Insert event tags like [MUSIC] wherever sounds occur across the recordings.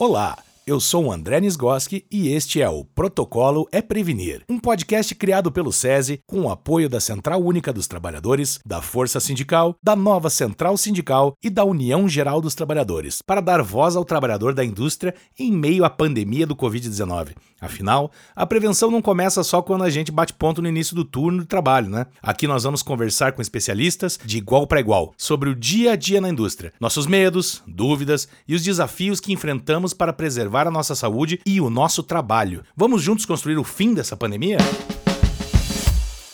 Olá, eu sou o André Nisgoski e este é o Protocolo é Prevenir, um podcast criado pelo SESI com o apoio da Central Única dos Trabalhadores, da Força Sindical, da nova Central Sindical e da União Geral dos Trabalhadores, para dar voz ao trabalhador da indústria em meio à pandemia do Covid-19. Afinal, a prevenção não começa só quando a gente bate ponto no início do turno de trabalho, né? Aqui nós vamos conversar com especialistas de igual para igual sobre o dia a dia na indústria, nossos medos, dúvidas e os desafios que enfrentamos para preservar preservar a nossa saúde e o nosso trabalho. Vamos juntos construir o fim dessa pandemia?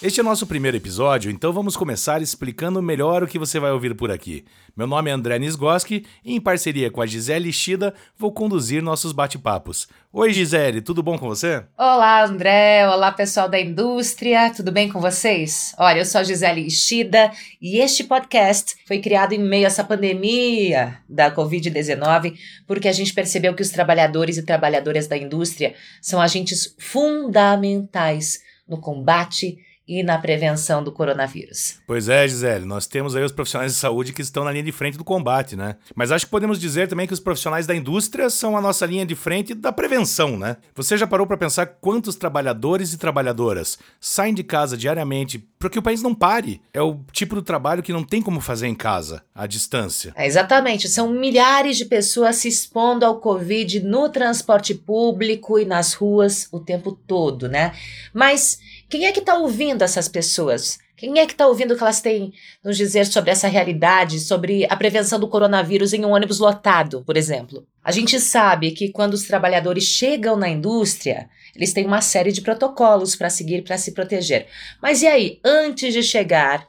Este é o nosso primeiro episódio, então vamos começar explicando melhor o que você vai ouvir por aqui. Meu nome é André Nisgoski e, em parceria com a Gisele Shida, vou conduzir nossos bate-papos. Oi, Gisele, tudo bom com você? Olá, André. Olá, pessoal da indústria. Tudo bem com vocês? Olha, eu sou a Gisele Ishida e este podcast foi criado em meio a essa pandemia da Covid-19 porque a gente percebeu que os trabalhadores e trabalhadoras da indústria são agentes fundamentais no combate e na prevenção do coronavírus. Pois é, Gisele, nós temos aí os profissionais de saúde que estão na linha de frente do combate, né? Mas acho que podemos dizer também que os profissionais da indústria são a nossa linha de frente da prevenção, né? Você já parou para pensar quantos trabalhadores e trabalhadoras saem de casa diariamente para que o país não pare? É o tipo do trabalho que não tem como fazer em casa, à distância. É, exatamente, são milhares de pessoas se expondo ao Covid no transporte público e nas ruas o tempo todo, né? Mas quem é que está ouvindo essas pessoas? Quem é que está ouvindo o que elas têm nos dizer sobre essa realidade, sobre a prevenção do coronavírus em um ônibus lotado, por exemplo? A gente sabe que quando os trabalhadores chegam na indústria, eles têm uma série de protocolos para seguir para se proteger. Mas e aí, antes de chegar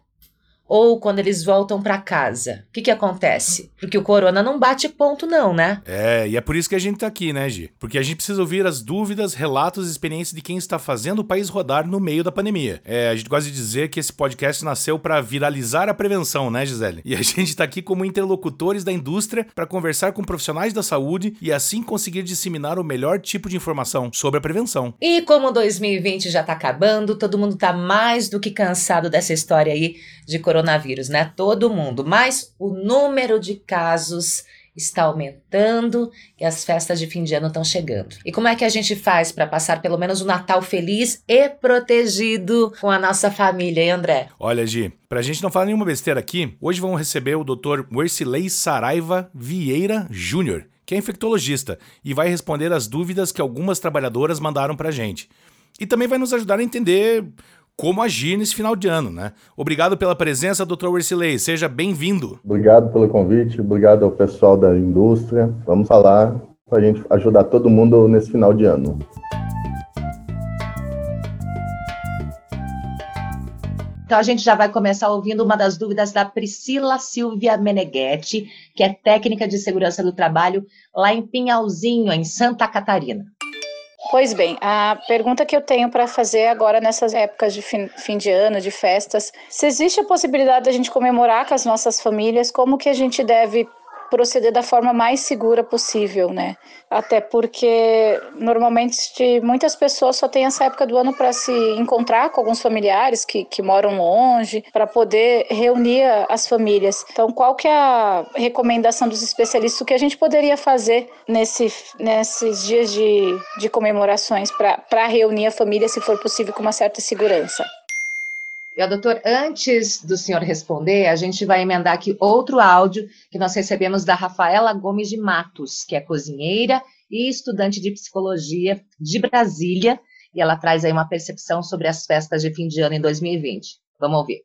ou quando eles voltam para casa. O que, que acontece? Porque o corona não bate ponto, não, né? É, e é por isso que a gente tá aqui, né, Gi? Porque a gente precisa ouvir as dúvidas, relatos e experiências de quem está fazendo o país rodar no meio da pandemia. É, a gente gosta de dizer que esse podcast nasceu para viralizar a prevenção, né, Gisele? E a [LAUGHS] gente tá aqui como interlocutores da indústria para conversar com profissionais da saúde e assim conseguir disseminar o melhor tipo de informação sobre a prevenção. E como 2020 já tá acabando, todo mundo tá mais do que cansado dessa história aí de coronavírus coronavírus, né? Todo mundo. Mas o número de casos está aumentando e as festas de fim de ano estão chegando. E como é que a gente faz para passar pelo menos o um Natal feliz e protegido com a nossa família, hein, André? Olha, Gi, pra gente não falar nenhuma besteira aqui, hoje vamos receber o Dr. Wercilei Saraiva Vieira Júnior, que é infectologista e vai responder as dúvidas que algumas trabalhadoras mandaram pra gente. E também vai nos ajudar a entender como agir nesse final de ano, né? Obrigado pela presença, Dr. Wersilei. Seja bem-vindo. Obrigado pelo convite, obrigado ao pessoal da indústria. Vamos falar para a gente ajudar todo mundo nesse final de ano. Então a gente já vai começar ouvindo uma das dúvidas da Priscila Silvia Meneghetti, que é técnica de segurança do trabalho lá em Pinhalzinho, em Santa Catarina. Pois bem, a pergunta que eu tenho para fazer agora nessas épocas de fim, fim, de ano, de festas, se existe a possibilidade da gente comemorar com as nossas famílias, como que a gente deve proceder da forma mais segura possível, né? Até porque normalmente muitas pessoas só têm essa época do ano para se encontrar com alguns familiares que, que moram longe, para poder reunir as famílias. Então, qual que é a recomendação dos especialistas? O que a gente poderia fazer nesse, nesses dias de, de comemorações para reunir a família, se for possível, com uma certa segurança? E, doutor, antes do senhor responder, a gente vai emendar aqui outro áudio que nós recebemos da Rafaela Gomes de Matos, que é cozinheira e estudante de psicologia de Brasília, e ela traz aí uma percepção sobre as festas de fim de ano em 2020. Vamos ouvir.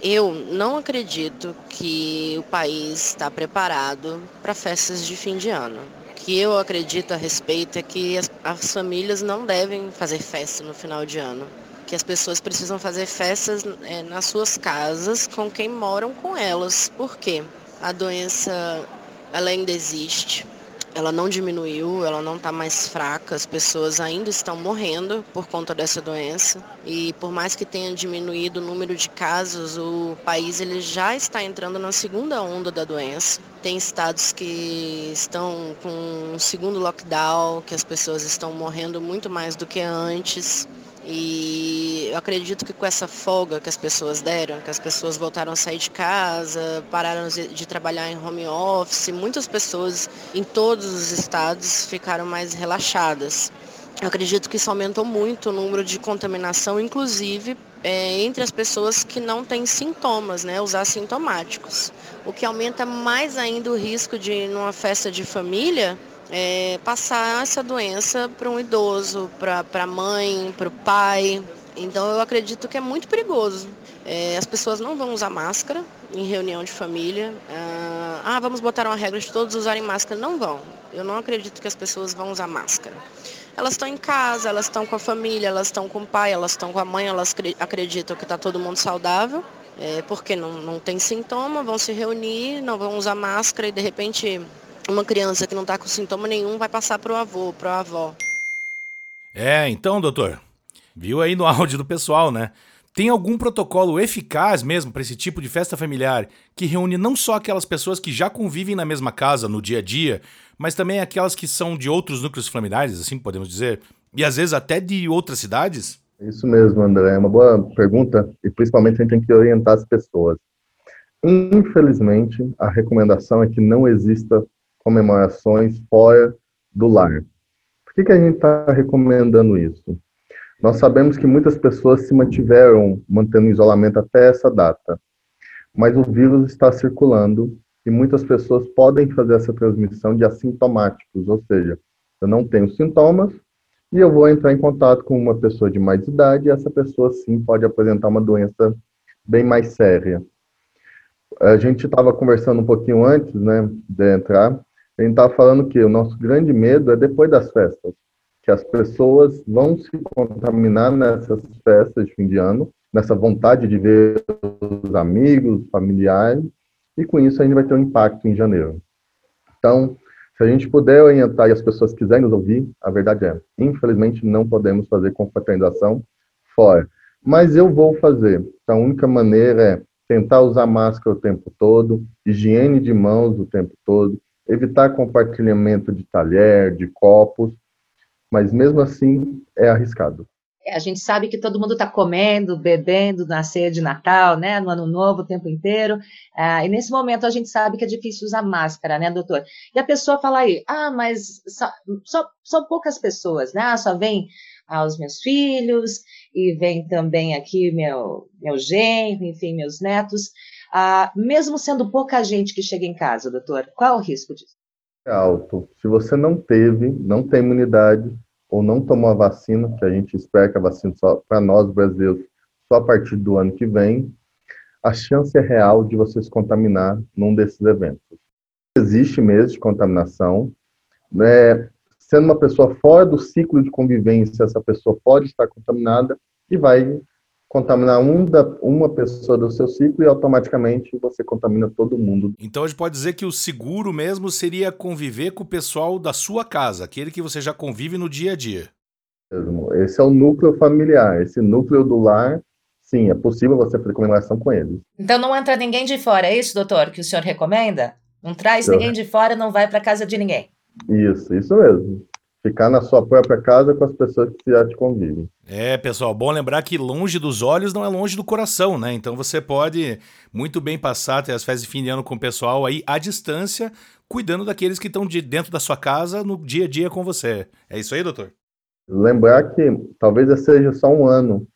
Eu não acredito que o país está preparado para festas de fim de ano. O que eu acredito a respeito é que as, as famílias não devem fazer festa no final de ano que as pessoas precisam fazer festas é, nas suas casas com quem moram com elas. Por quê? A doença ela ainda existe, ela não diminuiu, ela não está mais fraca, as pessoas ainda estão morrendo por conta dessa doença. E por mais que tenha diminuído o número de casos, o país ele já está entrando na segunda onda da doença. Tem estados que estão com um segundo lockdown, que as pessoas estão morrendo muito mais do que antes. E eu acredito que com essa folga que as pessoas deram, que as pessoas voltaram a sair de casa, pararam de trabalhar em home office, muitas pessoas em todos os estados ficaram mais relaxadas. Eu acredito que isso aumentou muito o número de contaminação, inclusive é, entre as pessoas que não têm sintomas, né, os assintomáticos. O que aumenta mais ainda o risco de, numa festa de família, é, passar essa doença para um idoso, para a mãe, para o pai. Então eu acredito que é muito perigoso. É, as pessoas não vão usar máscara em reunião de família. Ah, ah, vamos botar uma regra de todos usarem máscara. Não vão. Eu não acredito que as pessoas vão usar máscara. Elas estão em casa, elas estão com a família, elas estão com o pai, elas estão com a mãe, elas acreditam que está todo mundo saudável, é, porque não, não tem sintoma, vão se reunir, não vão usar máscara e de repente uma criança que não está com sintoma nenhum vai passar para o avô, para a avó. É, então, doutor, viu aí no [LAUGHS] áudio do pessoal, né? Tem algum protocolo eficaz mesmo para esse tipo de festa familiar que reúne não só aquelas pessoas que já convivem na mesma casa no dia a dia, mas também aquelas que são de outros núcleos familiares, assim podemos dizer, e às vezes até de outras cidades? Isso mesmo, André. É uma boa pergunta e principalmente a gente tem que orientar as pessoas. Infelizmente, a recomendação é que não exista comemorações fora do lar. Por que, que a gente está recomendando isso? Nós sabemos que muitas pessoas se mantiveram mantendo isolamento até essa data, mas o vírus está circulando e muitas pessoas podem fazer essa transmissão de assintomáticos, ou seja, eu não tenho sintomas e eu vou entrar em contato com uma pessoa de mais idade e essa pessoa sim pode apresentar uma doença bem mais séria. A gente estava conversando um pouquinho antes, né, de entrar, a gente estava falando que o nosso grande medo é depois das festas, que as pessoas vão se contaminar nessas festas de fim de ano, nessa vontade de ver os amigos, familiares, e com isso a gente vai ter um impacto em janeiro. Então, se a gente puder orientar e as pessoas quiserem nos ouvir, a verdade é, infelizmente não podemos fazer confraternização fora. Mas eu vou fazer. Então, a única maneira é tentar usar máscara o tempo todo, higiene de mãos o tempo todo, evitar compartilhamento de talher, de copos, mas mesmo assim é arriscado. É, a gente sabe que todo mundo está comendo, bebendo na ceia de Natal, né, no Ano Novo, o tempo inteiro, ah, e nesse momento a gente sabe que é difícil usar máscara, né, doutor? E a pessoa fala aí, ah, mas só, só, são poucas pessoas, né, só vem aos meus filhos, e vem também aqui meu, meu genro, enfim, meus netos. Ah, mesmo sendo pouca gente que chega em casa, doutor, qual o risco disso? É alto. Se você não teve, não tem imunidade ou não tomou a vacina, que a gente espera que a vacina só para nós brasileiros só a partir do ano que vem, a chance é real de você se contaminar num desses eventos. Existe mesmo de contaminação, né? Sendo uma pessoa fora do ciclo de convivência, essa pessoa pode estar contaminada e vai contaminar um da, uma pessoa do seu ciclo e automaticamente você contamina todo mundo. Então a gente pode dizer que o seguro mesmo seria conviver com o pessoal da sua casa, aquele que você já convive no dia a dia. Esse é o núcleo familiar, esse núcleo do lar, sim, é possível você fazer comemoração com eles. Então não entra ninguém de fora, é isso, doutor, que o senhor recomenda? Não traz então, ninguém de fora, não vai para casa de ninguém. Isso, isso mesmo ficar na sua própria casa com as pessoas que já te convivem. É, pessoal, bom lembrar que longe dos olhos não é longe do coração, né? Então você pode muito bem passar até as festas de fim de ano com o pessoal aí à distância, cuidando daqueles que estão de dentro da sua casa no dia a dia com você. É isso aí, doutor? Lembrar que talvez seja só um ano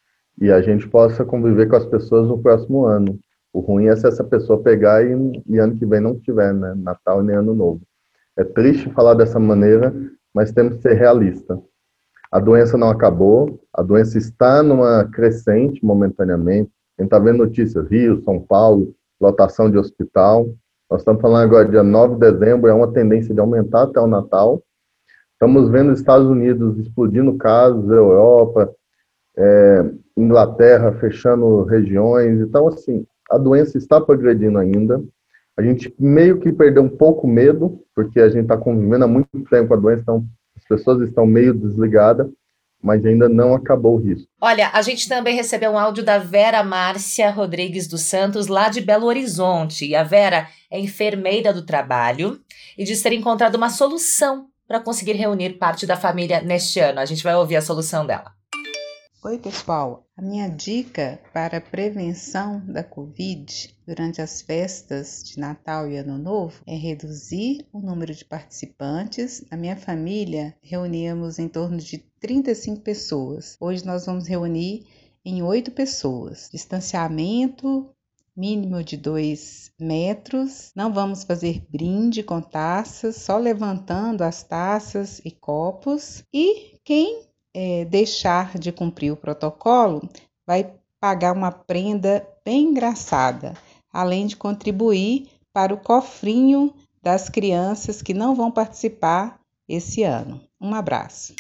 e a gente possa conviver com as pessoas no próximo ano. O ruim é se essa pessoa pegar e, e ano que vem não tiver, né? Natal nem Ano Novo. É triste falar dessa maneira, mas temos que ser realistas. A doença não acabou, a doença está numa crescente momentaneamente. A gente está vendo notícias, Rio, São Paulo, lotação de hospital. Nós estamos falando agora dia 9 de dezembro, é uma tendência de aumentar até o Natal. Estamos vendo Estados Unidos explodindo casos, Europa, é, Inglaterra fechando regiões. Então, assim, a doença está progredindo ainda. A gente meio que perdeu um pouco medo, porque a gente está convivendo há muito tempo com a doença, então as pessoas estão meio desligadas, mas ainda não acabou o risco. Olha, a gente também recebeu um áudio da Vera Márcia Rodrigues dos Santos, lá de Belo Horizonte. E a Vera é enfermeira do trabalho e diz ter encontrado uma solução para conseguir reunir parte da família neste ano. A gente vai ouvir a solução dela. Oi, pessoal. A minha dica para a prevenção da Covid durante as festas de Natal e Ano Novo é reduzir o número de participantes. Na minha família, reuníamos em torno de 35 pessoas. Hoje nós vamos reunir em 8 pessoas. Distanciamento mínimo de 2 metros. Não vamos fazer brinde com taças, só levantando as taças e copos. E quem é, deixar de cumprir o protocolo, vai pagar uma prenda bem engraçada, além de contribuir para o cofrinho das crianças que não vão participar esse ano. Um abraço.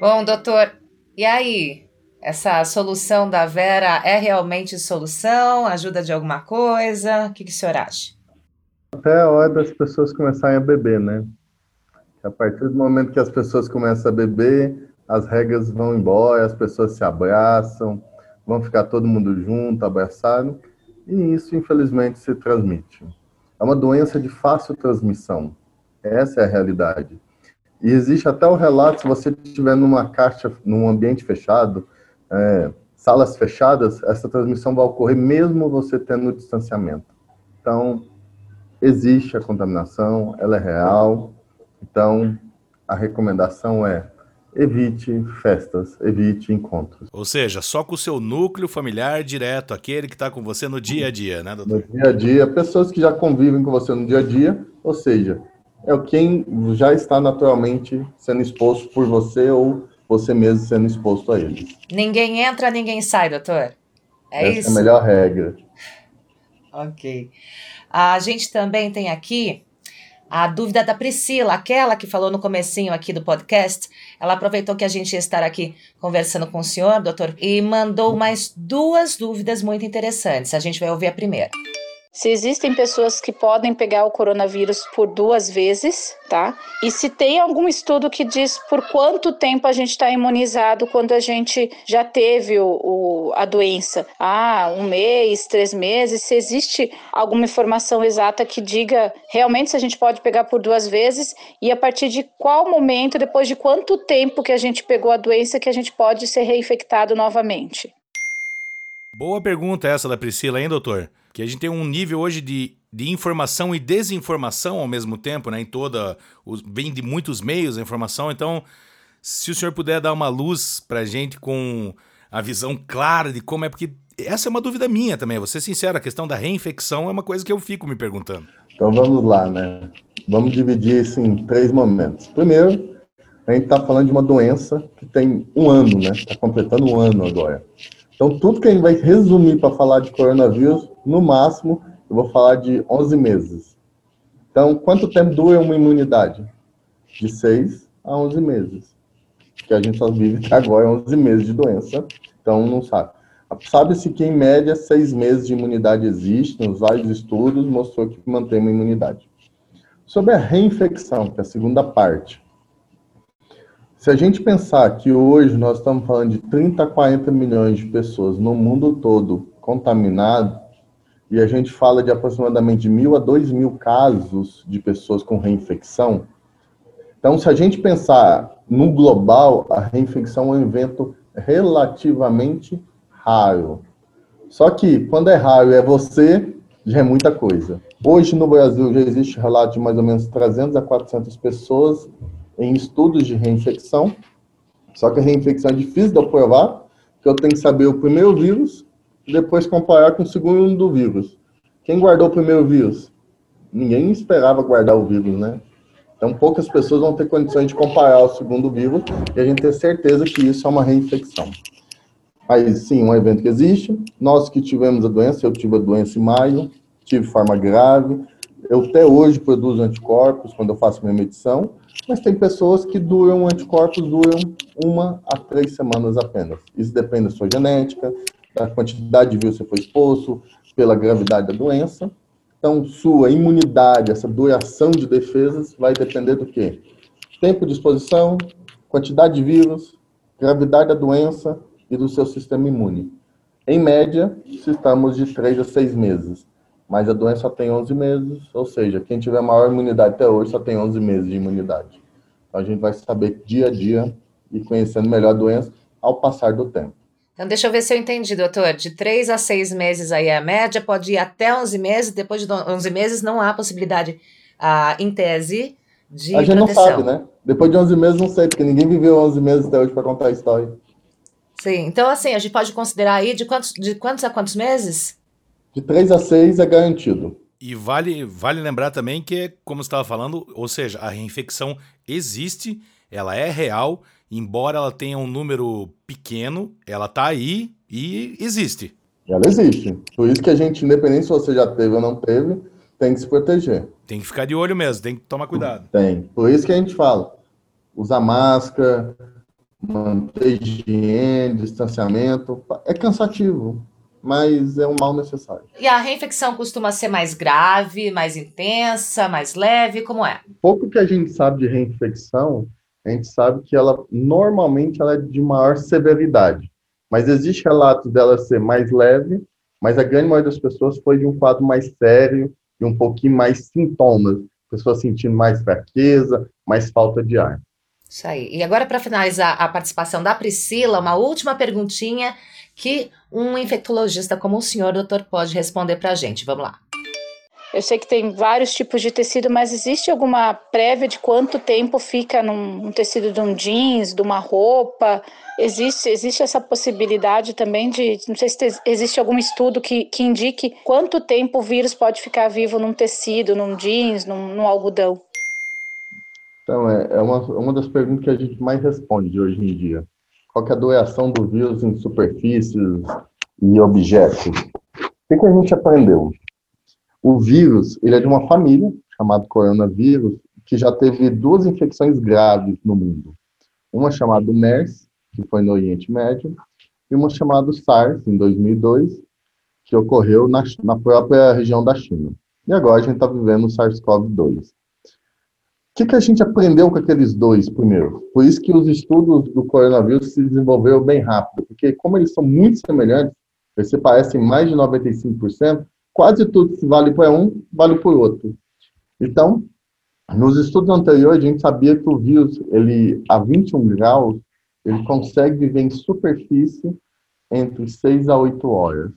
Bom, doutor, e aí? Essa solução da Vera é realmente solução? Ajuda de alguma coisa? O que, que o senhor acha? Até a hora das pessoas começarem a beber, né? A partir do momento que as pessoas começam a beber, as regras vão embora, as pessoas se abraçam, vão ficar todo mundo junto, abraçado, e isso, infelizmente, se transmite. É uma doença de fácil transmissão. Essa é a realidade. E existe até o relato, se você estiver numa caixa, num ambiente fechado, é, salas fechadas, essa transmissão vai ocorrer mesmo você tendo distanciamento. Então, existe a contaminação, ela é real. Então, a recomendação é evite festas, evite encontros. Ou seja, só com o seu núcleo familiar direto, aquele que está com você no dia a dia, né, doutor? No dia a dia, pessoas que já convivem com você no dia a dia, ou seja, é quem já está naturalmente sendo exposto por você ou você mesmo sendo exposto a ele. Ninguém entra, ninguém sai, doutor. É Essa isso? é a melhor regra. ok. A gente também tem aqui a dúvida da Priscila, aquela que falou no comecinho aqui do podcast, ela aproveitou que a gente ia estar aqui conversando com o senhor, doutor, e mandou mais duas dúvidas muito interessantes. A gente vai ouvir a primeira se existem pessoas que podem pegar o coronavírus por duas vezes, tá? E se tem algum estudo que diz por quanto tempo a gente está imunizado quando a gente já teve o, o, a doença. Ah, um mês, três meses. Se existe alguma informação exata que diga realmente se a gente pode pegar por duas vezes e a partir de qual momento, depois de quanto tempo que a gente pegou a doença, que a gente pode ser reinfectado novamente. Boa pergunta essa da Priscila, hein, doutor? Que a gente tem um nível hoje de, de informação e desinformação ao mesmo tempo, né? Em toda. Os, vem de muitos meios a informação. Então, se o senhor puder dar uma luz pra gente com a visão clara de como é, porque essa é uma dúvida minha também, vou ser sincero, a questão da reinfecção é uma coisa que eu fico me perguntando. Então vamos lá, né? Vamos dividir isso em três momentos. Primeiro, a gente está falando de uma doença que tem um ano, né? Está completando um ano agora. Então, tudo que a gente vai resumir para falar de coronavírus, no máximo, eu vou falar de 11 meses. Então, quanto tempo dura uma imunidade? De 6 a 11 meses. Que a gente só vive agora 11 meses de doença, então não sabe. Sabe-se que, em média, 6 meses de imunidade existe, nos vários estudos mostrou que mantém uma imunidade. Sobre a reinfecção, que é a segunda parte. Se a gente pensar que hoje nós estamos falando de 30 a 40 milhões de pessoas no mundo todo contaminadas, e a gente fala de aproximadamente mil a dois mil casos de pessoas com reinfecção, então se a gente pensar no global, a reinfecção é um evento relativamente raro. Só que quando é raro é você, já é muita coisa. Hoje no Brasil já existe relato de mais ou menos 300 a 400 pessoas em estudos de reinfecção, só que a reinfecção é difícil de provar, porque eu tenho que saber o primeiro vírus depois comparar com o segundo vírus. Quem guardou o primeiro vírus? Ninguém esperava guardar o vírus, né? Então, poucas pessoas vão ter condições de comparar o segundo vírus e a gente ter certeza que isso é uma reinfecção. Aí, sim, um evento que existe. Nós que tivemos a doença, eu tive a doença em maio, tive forma grave. Eu até hoje produzo anticorpos quando eu faço minha medição, mas tem pessoas que duram, anticorpos duram uma a três semanas apenas. Isso depende da sua genética, da quantidade de vírus que foi exposto, pela gravidade da doença. Então, sua imunidade, essa duração de defesas, vai depender do quê? Tempo de exposição, quantidade de vírus, gravidade da doença e do seu sistema imune. Em média, estamos de 3 a 6 meses mas a doença só tem 11 meses, ou seja, quem tiver maior imunidade até hoje só tem 11 meses de imunidade. Então a gente vai saber dia a dia e conhecendo melhor a doença ao passar do tempo. Então, deixa eu ver se eu entendi, doutor. De três a seis meses aí é a média, pode ir até 11 meses. Depois de 11 meses, não há possibilidade, ah, em tese, de A gente proteção. não sabe, né? Depois de 11 meses, não sei, porque ninguém viveu 11 meses até hoje para contar a história. Sim, então assim, a gente pode considerar aí de quantos, de quantos a quantos meses? De 3 a 6 é garantido. E vale, vale lembrar também que, como você estava falando, ou seja, a reinfecção existe, ela é real, embora ela tenha um número pequeno, ela está aí e existe. Ela existe. Por isso que a gente, independente se você já teve ou não teve, tem que se proteger. Tem que ficar de olho mesmo, tem que tomar cuidado. Tem. Por isso que a gente fala, usar máscara, manter higiene, distanciamento. É cansativo, mas é um mal necessário. E a reinfecção costuma ser mais grave, mais intensa, mais leve, como é? Pouco que a gente sabe de reinfecção, a gente sabe que ela normalmente ela é de maior severidade. Mas existe relatos dela ser mais leve, mas a grande maioria das pessoas foi de um quadro mais sério e um pouquinho mais sintomas, pessoas sentindo mais fraqueza, mais falta de ar. Isso aí. E agora, para finalizar a participação da Priscila, uma última perguntinha que um infectologista como o senhor, doutor, pode responder para a gente. Vamos lá. Eu sei que tem vários tipos de tecido, mas existe alguma prévia de quanto tempo fica num, num tecido de um jeans, de uma roupa? Existe, existe essa possibilidade também de, não sei se te, existe algum estudo que, que indique quanto tempo o vírus pode ficar vivo num tecido, num jeans, num, num algodão? Então, é, é uma, uma das perguntas que a gente mais responde hoje em dia. Qual é a doação do vírus em superfícies e objetos? O que, que a gente aprendeu? O vírus, ele é de uma família, chamado coronavírus, que já teve duas infecções graves no mundo. Uma chamada MERS, que foi no Oriente Médio, e uma chamada SARS, em 2002, que ocorreu na, na própria região da China. E agora a gente está vivendo o SARS-CoV-2. O que, que a gente aprendeu com aqueles dois primeiro? Por isso que os estudos do coronavírus se desenvolveram bem rápido, porque como eles são muito semelhantes, eles se parecem mais de 95%, quase tudo que vale para um, vale para o outro. Então, nos estudos anteriores, a gente sabia que o vírus, ele, a 21 graus, ele consegue viver em superfície entre 6 a 8 horas.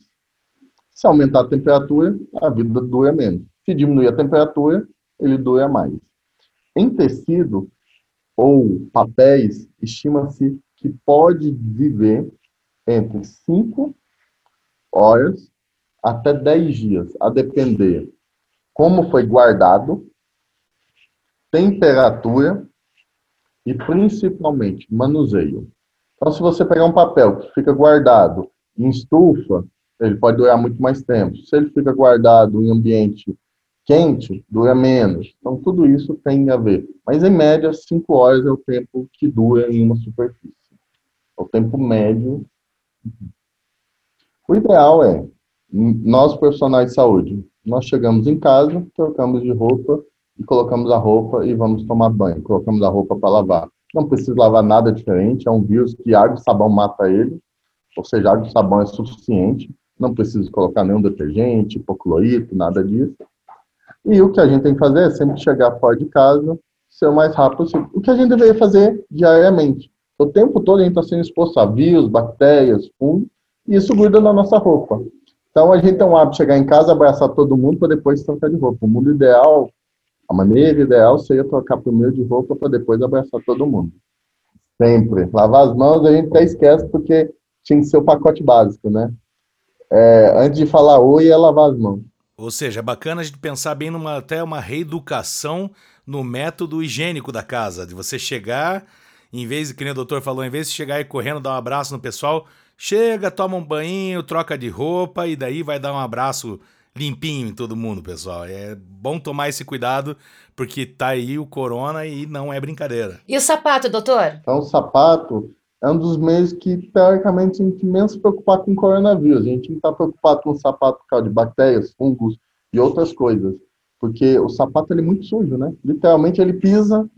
Se aumentar a temperatura, a vida dura menos. Se diminuir a temperatura, ele dura mais. Em tecido ou papéis, estima-se que pode viver entre 5 horas até 10 dias, a depender como foi guardado, temperatura e principalmente manuseio. Então, se você pegar um papel que fica guardado em estufa, ele pode durar muito mais tempo. Se ele fica guardado em ambiente quente, dura menos. Então, tudo isso tem a ver. Mas, em média, 5 horas é o tempo que dura em uma superfície. É o tempo médio. O ideal é, nós profissionais de saúde, nós chegamos em casa, trocamos de roupa e colocamos a roupa e vamos tomar banho. Colocamos a roupa para lavar. Não precisa lavar nada diferente, é um vírus que água e sabão mata ele, ou seja, água e sabão é suficiente. Não precisa colocar nenhum detergente, hipoclorito, nada disso. E o que a gente tem que fazer é sempre chegar fora de casa, ser o mais rápido possível. O que a gente deveria fazer diariamente. O tempo todo a gente está sendo exposto a vírus, bactérias, fungos, e isso gruda na nossa roupa. Então a gente tem um hábito de chegar em casa, abraçar todo mundo para depois trocar de roupa. O mundo ideal, a maneira ideal seria trocar primeiro de roupa para depois abraçar todo mundo. Sempre. Lavar as mãos a gente até esquece porque tinha que ser o pacote básico, né? É, antes de falar oi, é lavar as mãos. Ou seja, é bacana a gente pensar bem numa até uma reeducação no método higiênico da casa, de você chegar, em vez de, que nem o doutor falou, em vez de chegar e correndo dar um abraço no pessoal, chega, toma um banho, troca de roupa e daí vai dar um abraço limpinho em todo mundo, pessoal. É bom tomar esse cuidado porque tá aí o corona e não é brincadeira. E o sapato, doutor? Então, o sapato é um dos meios que, teoricamente, a gente menos se preocupar com o coronavírus. A gente não está preocupado com o sapato por causa de bactérias, fungos e outras coisas. Porque o sapato ele é muito sujo, né? Literalmente ele pisa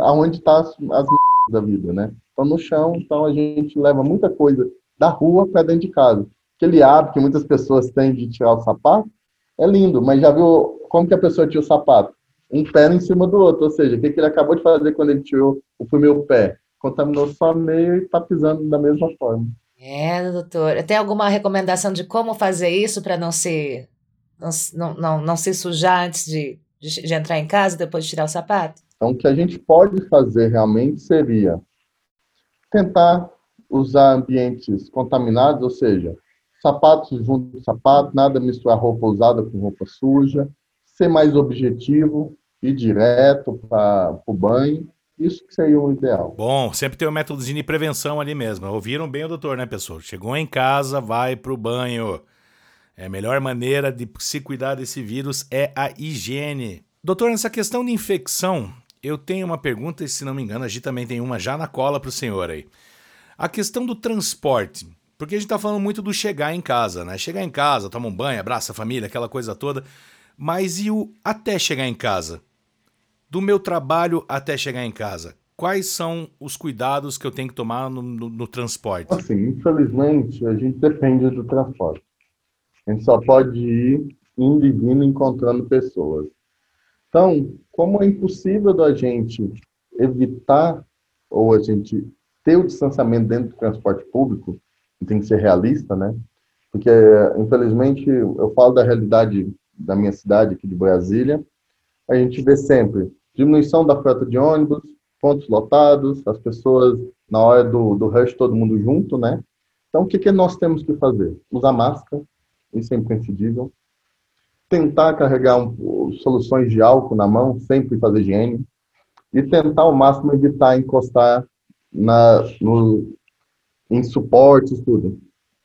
aonde está as da vida, né? Então no chão, então a gente leva muita coisa da rua para dentro de casa. Aquele hábito que muitas pessoas têm de tirar o sapato é lindo, mas já viu como que a pessoa tira o sapato? Um pé em cima do outro, ou seja, o que, que ele acabou de fazer quando ele tirou o primeiro pé? contaminou só meio e está pisando da mesma forma. É, doutor. Tem alguma recomendação de como fazer isso para não se não, não, não se sujar antes de, de, de entrar em casa depois de tirar o sapato? Então, o que a gente pode fazer realmente seria tentar usar ambientes contaminados, ou seja, sapatos junto com sapato, nada misturar roupa usada com roupa suja, ser mais objetivo, ir direto para o banho. Isso que seria o ideal. Bom, sempre tem um métodozinho de prevenção ali mesmo. Ouviram bem o doutor, né, pessoal? Chegou em casa, vai para o banho. É a melhor maneira de se cuidar desse vírus é a higiene. Doutor, nessa questão de infecção, eu tenho uma pergunta, e se não me engano, a gente também tem uma já na cola para o senhor aí. A questão do transporte. Porque a gente está falando muito do chegar em casa, né? Chegar em casa, toma um banho, abraça a família, aquela coisa toda. Mas e o até chegar em casa? Do meu trabalho até chegar em casa, quais são os cuidados que eu tenho que tomar no, no, no transporte? Assim, infelizmente, a gente depende do transporte. A gente só pode ir indo e vindo encontrando pessoas. Então, como é impossível da gente evitar ou a gente ter o distanciamento dentro do transporte público, tem que ser realista, né? Porque, infelizmente, eu falo da realidade da minha cidade aqui de Brasília, a gente vê sempre diminuição da frota de ônibus, pontos lotados, as pessoas na hora do, do rush, todo mundo junto, né? Então, o que, que nós temos que fazer? Usar máscara, isso é imprescindível. Tentar carregar um, soluções de álcool na mão, sempre fazer higiene. E tentar ao máximo evitar encostar na, no, em suportes, tudo.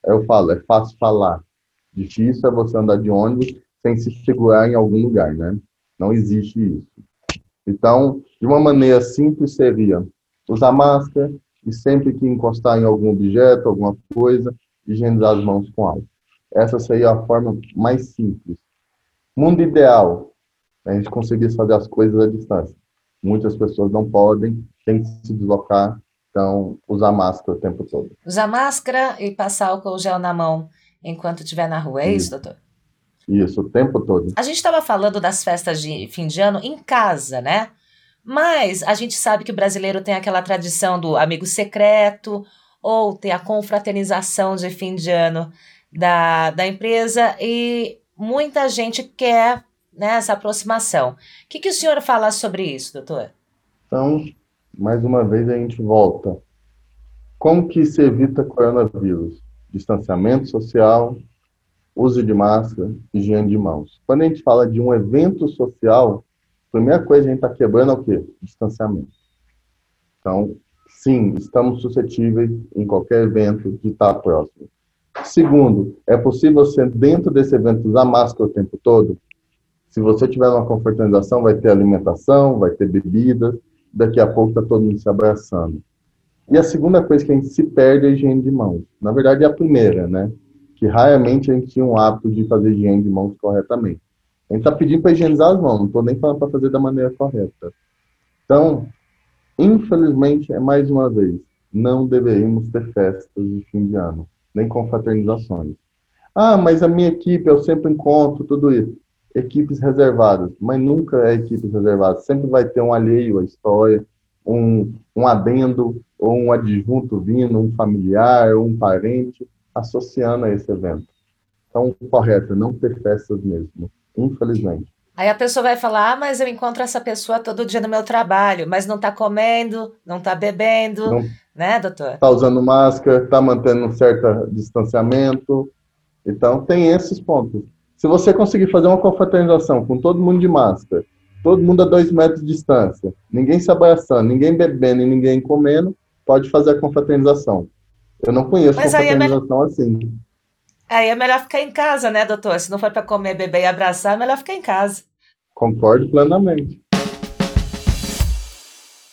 Eu falo, é fácil falar. Difícil é você andar de ônibus sem se segurar em algum lugar, né? Não existe isso. Então, de uma maneira simples seria usar máscara e sempre que encostar em algum objeto, alguma coisa, higienizar as mãos com álcool. Essa seria a forma mais simples. Mundo ideal, a gente conseguisse fazer as coisas à distância. Muitas pessoas não podem, tem que se deslocar, então usar máscara o tempo todo. Usar máscara e passar álcool gel na mão enquanto estiver na rua, é isso, isso doutor? Isso, o tempo todo. A gente estava falando das festas de fim de ano em casa, né? Mas a gente sabe que o brasileiro tem aquela tradição do amigo secreto ou tem a confraternização de fim de ano da, da empresa e muita gente quer né, essa aproximação. O que, que o senhor fala sobre isso, doutor? Então, mais uma vez a gente volta. Como que se evita coronavírus? Distanciamento social, uso de máscara, higiene de mãos. Quando a gente fala de um evento social, a primeira coisa que a gente está quebrando é o quê? Distanciamento. Então, sim, estamos suscetíveis em qualquer evento de estar próximo. Segundo, é possível você, dentro desse evento, usar máscara o tempo todo? Se você tiver uma confraternização, vai ter alimentação, vai ter bebida, daqui a pouco está todo mundo se abraçando. E a segunda coisa que a gente se perde é a higiene de mãos. Na verdade, é a primeira, né? Que raramente a gente tinha um hábito de fazer higiene de mãos corretamente. A gente está pedindo para higienizar as mãos, não estou nem falando para fazer da maneira correta. Então, infelizmente, é mais uma vez, não deveríamos ter festas de fim de ano nem confraternizações. Ah, mas a minha equipe, eu sempre encontro tudo isso. Equipes reservadas, mas nunca é equipes reservadas. Sempre vai ter um alheio à história, um, um adendo, ou um adjunto vindo, um familiar, um parente, associando a esse evento. Então, correto não ter festas mesmo, infelizmente. Aí a pessoa vai falar, ah, mas eu encontro essa pessoa todo dia no meu trabalho, mas não está comendo, não está bebendo, não, né, doutor? Está usando máscara, está mantendo um certo distanciamento. Então, tem esses pontos. Se você conseguir fazer uma confraternização com todo mundo de máscara, todo mundo a dois metros de distância, ninguém se abraçando, ninguém bebendo e ninguém comendo, pode fazer a confraternização. Eu não conheço Mas confraternização é me... assim. Aí é melhor ficar em casa, né, doutor? Se não for para comer, beber e abraçar, é melhor ficar em casa. Concordo plenamente.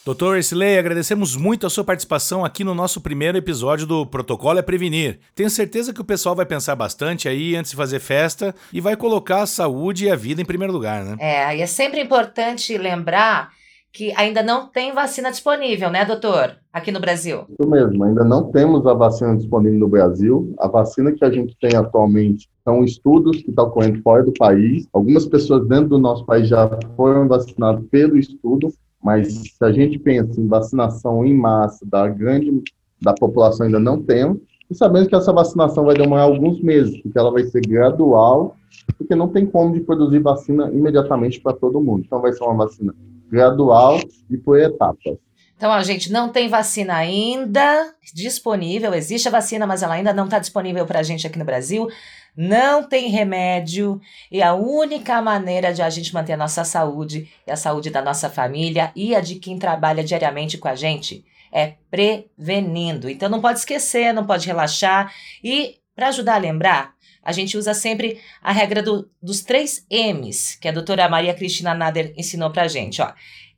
Doutor Ercilei, agradecemos muito a sua participação aqui no nosso primeiro episódio do Protocolo é Prevenir. Tenho certeza que o pessoal vai pensar bastante aí antes de fazer festa e vai colocar a saúde e a vida em primeiro lugar, né? É, e é sempre importante lembrar que ainda não tem vacina disponível, né, doutor? Aqui no Brasil. Isso mesmo, ainda não temos a vacina disponível no Brasil. A vacina que a gente tem atualmente são estudos que estão ocorrendo fora do país. Algumas pessoas dentro do nosso país já foram vacinadas pelo estudo, Mas se a gente pensa em vacinação em massa da grande da população ainda não temos, e sabendo que essa vacinação vai demorar alguns meses, porque ela vai ser gradual, porque não tem como de produzir vacina imediatamente para todo mundo. Então vai ser uma vacina gradual e por etapas. Então, a gente não tem vacina ainda disponível. Existe a vacina, mas ela ainda não está disponível para a gente aqui no Brasil. Não tem remédio. E a única maneira de a gente manter a nossa saúde e a saúde da nossa família e a de quem trabalha diariamente com a gente é prevenindo. Então, não pode esquecer, não pode relaxar. E, para ajudar a lembrar, a gente usa sempre a regra do, dos três M's, que a doutora Maria Cristina Nader ensinou para gente. Ó.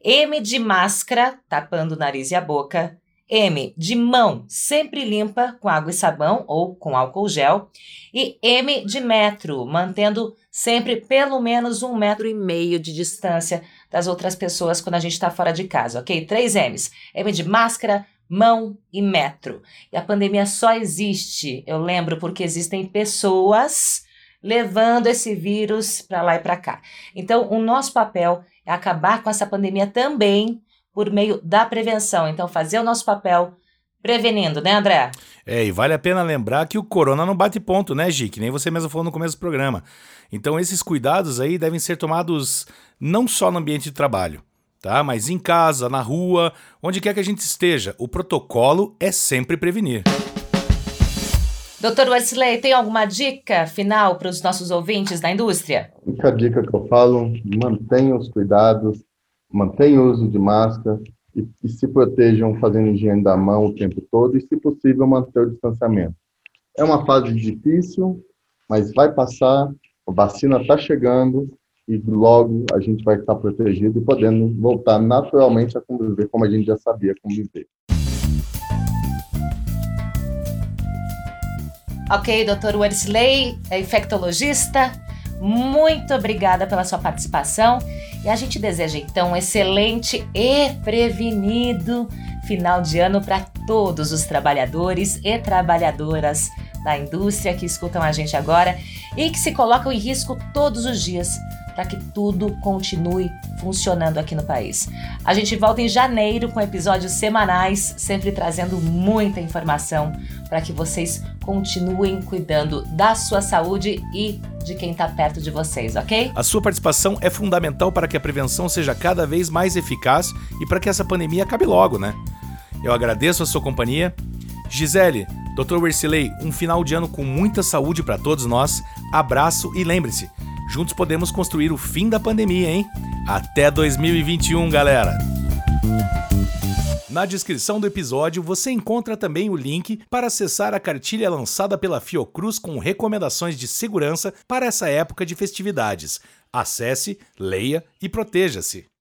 M de máscara, tapando o nariz e a boca. M de mão, sempre limpa com água e sabão ou com álcool gel. E M de metro, mantendo sempre pelo menos um metro e meio de distância das outras pessoas quando a gente está fora de casa, ok? Três M's. M de máscara, mão e metro. E a pandemia só existe, eu lembro, porque existem pessoas levando esse vírus para lá e para cá. Então, o nosso papel é acabar com essa pandemia também por meio da prevenção. Então, fazer o nosso papel prevenindo, né, André? É, e vale a pena lembrar que o corona não bate ponto, né, Gi? Que nem você mesmo falou no começo do programa. Então, esses cuidados aí devem ser tomados não só no ambiente de trabalho, tá? Mas em casa, na rua, onde quer que a gente esteja. O protocolo é sempre prevenir. Doutor Wesley, tem alguma dica final para os nossos ouvintes da indústria? A única dica que eu falo, mantenham os cuidados, mantenham o uso de máscara e, e, se protejam fazendo higiene da mão o tempo todo e, se possível, manter o distanciamento. É uma fase difícil, mas vai passar, a vacina está chegando e logo a gente vai estar protegido e podendo voltar naturalmente a conviver como a gente já sabia conviver. Ok, doutor Wersley, é infectologista, muito obrigada pela sua participação. E a gente deseja então um excelente e prevenido final de ano para todos os trabalhadores e trabalhadoras da indústria que escutam a gente agora e que se colocam em risco todos os dias para que tudo continue funcionando aqui no país. A gente volta em janeiro com episódios semanais, sempre trazendo muita informação para que vocês continuem cuidando da sua saúde e de quem está perto de vocês, ok? A sua participação é fundamental para que a prevenção seja cada vez mais eficaz e para que essa pandemia acabe logo, né? Eu agradeço a sua companhia. Gisele, Dr. Wersilei, um final de ano com muita saúde para todos nós. Abraço e lembre-se, Juntos podemos construir o fim da pandemia, hein? Até 2021, galera! Na descrição do episódio você encontra também o link para acessar a cartilha lançada pela Fiocruz com recomendações de segurança para essa época de festividades. Acesse, leia e proteja-se.